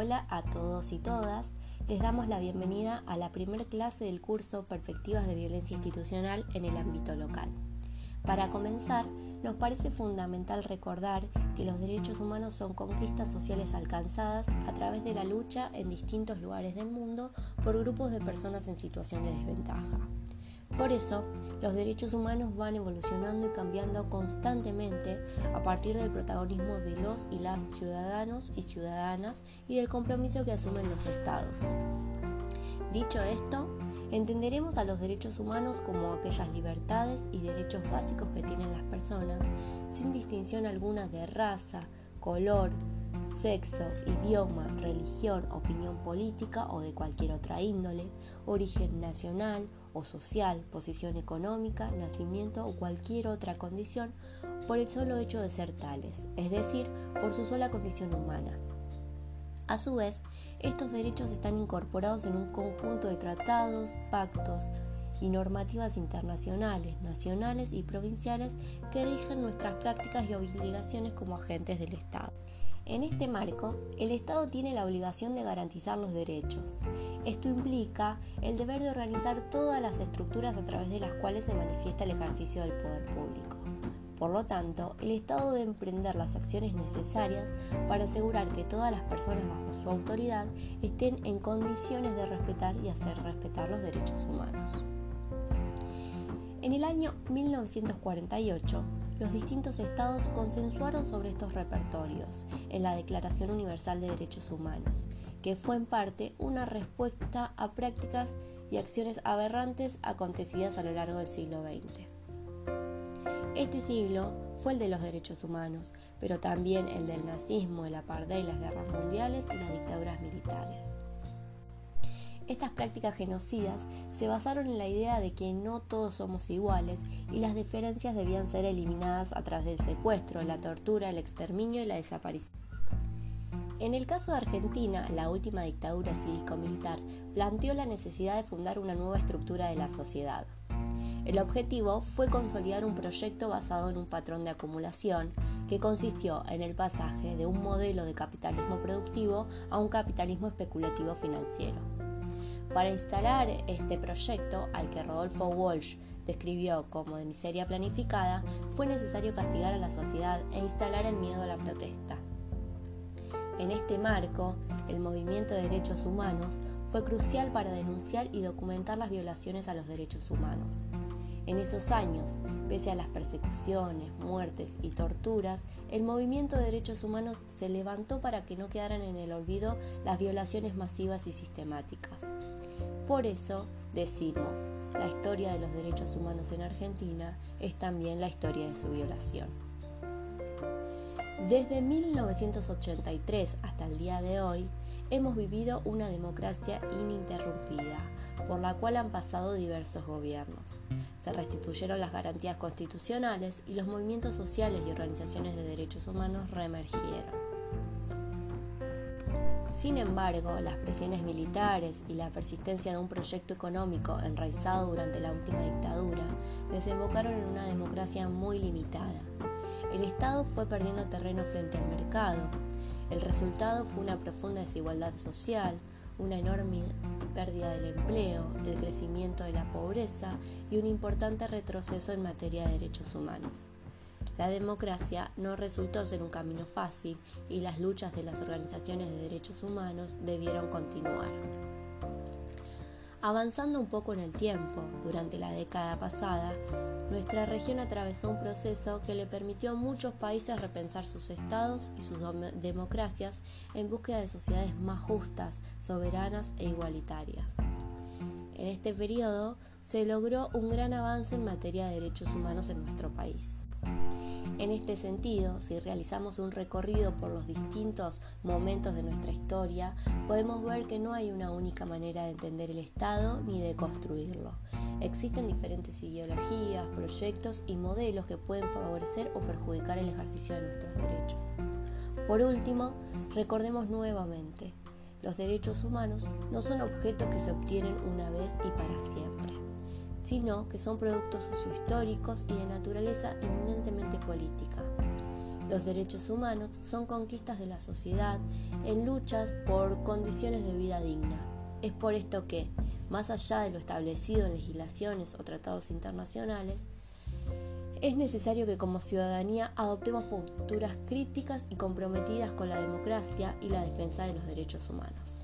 Hola a todos y todas. Les damos la bienvenida a la primera clase del curso Perspectivas de Violencia Institucional en el ámbito local. Para comenzar, nos parece fundamental recordar que los derechos humanos son conquistas sociales alcanzadas a través de la lucha en distintos lugares del mundo por grupos de personas en situación de desventaja. Por eso, los derechos humanos van evolucionando y cambiando constantemente a partir del protagonismo de los y las ciudadanos y ciudadanas y del compromiso que asumen los estados. Dicho esto, entenderemos a los derechos humanos como aquellas libertades y derechos básicos que tienen las personas, sin distinción alguna de raza, color, sexo, idioma, religión, opinión política o de cualquier otra índole, origen nacional o social, posición económica, nacimiento o cualquier otra condición por el solo hecho de ser tales, es decir, por su sola condición humana. A su vez, estos derechos están incorporados en un conjunto de tratados, pactos y normativas internacionales, nacionales y provinciales que rigen nuestras prácticas y obligaciones como agentes del Estado. En este marco, el Estado tiene la obligación de garantizar los derechos. Esto implica el deber de organizar todas las estructuras a través de las cuales se manifiesta el ejercicio del poder público. Por lo tanto, el Estado debe emprender las acciones necesarias para asegurar que todas las personas bajo su autoridad estén en condiciones de respetar y hacer respetar los derechos humanos. En el año 1948, los distintos estados consensuaron sobre estos repertorios en la Declaración Universal de Derechos Humanos, que fue en parte una respuesta a prácticas y acciones aberrantes acontecidas a lo largo del siglo XX. Este siglo fue el de los derechos humanos, pero también el del nazismo, el apartheid, las guerras mundiales y las dictaduras militares. Estas prácticas genocidas se basaron en la idea de que no todos somos iguales y las diferencias debían ser eliminadas a través del secuestro, la tortura, el exterminio y la desaparición. En el caso de Argentina, la última dictadura cívico-militar planteó la necesidad de fundar una nueva estructura de la sociedad. El objetivo fue consolidar un proyecto basado en un patrón de acumulación que consistió en el pasaje de un modelo de capitalismo productivo a un capitalismo especulativo financiero. Para instalar este proyecto, al que Rodolfo Walsh describió como de miseria planificada, fue necesario castigar a la sociedad e instalar el miedo a la protesta. En este marco, el movimiento de derechos humanos fue crucial para denunciar y documentar las violaciones a los derechos humanos. En esos años, pese a las persecuciones, muertes y torturas, el movimiento de derechos humanos se levantó para que no quedaran en el olvido las violaciones masivas y sistemáticas. Por eso decimos, la historia de los derechos humanos en Argentina es también la historia de su violación. Desde 1983 hasta el día de hoy, hemos vivido una democracia ininterrumpida, por la cual han pasado diversos gobiernos. Se restituyeron las garantías constitucionales y los movimientos sociales y organizaciones de derechos humanos reemergieron. Sin embargo, las presiones militares y la persistencia de un proyecto económico enraizado durante la última dictadura desembocaron en una democracia muy limitada. El Estado fue perdiendo terreno frente al mercado. El resultado fue una profunda desigualdad social, una enorme pérdida del empleo, el crecimiento de la pobreza y un importante retroceso en materia de derechos humanos. La democracia no resultó ser un camino fácil y las luchas de las organizaciones de derechos humanos debieron continuar. Avanzando un poco en el tiempo, durante la década pasada, nuestra región atravesó un proceso que le permitió a muchos países repensar sus estados y sus democracias en búsqueda de sociedades más justas, soberanas e igualitarias. En este periodo se logró un gran avance en materia de derechos humanos en nuestro país. En este sentido, si realizamos un recorrido por los distintos momentos de nuestra historia, podemos ver que no hay una única manera de entender el Estado ni de construirlo. Existen diferentes ideologías, proyectos y modelos que pueden favorecer o perjudicar el ejercicio de nuestros derechos. Por último, recordemos nuevamente, los derechos humanos no son objetos que se obtienen una vez y para siempre sino que son productos sociohistóricos y de naturaleza eminentemente política. Los derechos humanos son conquistas de la sociedad en luchas por condiciones de vida digna. Es por esto que, más allá de lo establecido en legislaciones o tratados internacionales, es necesario que como ciudadanía adoptemos posturas críticas y comprometidas con la democracia y la defensa de los derechos humanos.